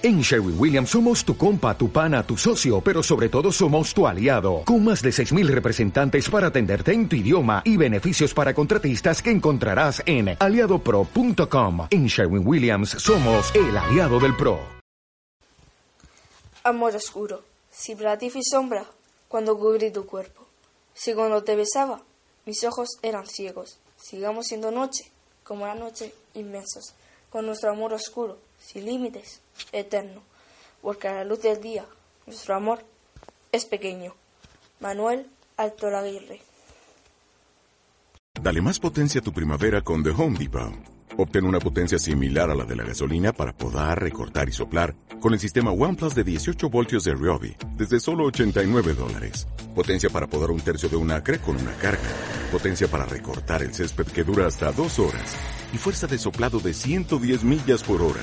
En Sherwin Williams somos tu compa, tu pana, tu socio, pero sobre todo somos tu aliado, con más de 6.000 representantes para atenderte en tu idioma y beneficios para contratistas que encontrarás en aliadopro.com. En Sherwin Williams somos el aliado del PRO. Amor oscuro, si y sombra, cuando cubrí tu cuerpo. Si cuando te besaba, mis ojos eran ciegos. Sigamos siendo noche, como la noche, inmensos, con nuestro amor oscuro, sin límites eterno, porque a la luz del día nuestro amor es pequeño. Manuel Alto Laguirre. Dale más potencia a tu primavera con The Home Depot. Obtén una potencia similar a la de la gasolina para podar, recortar y soplar con el sistema OnePlus de 18 voltios de Ryobi desde solo 89 dólares. Potencia para podar un tercio de un acre con una carga. Potencia para recortar el césped que dura hasta dos horas. Y fuerza de soplado de 110 millas por hora.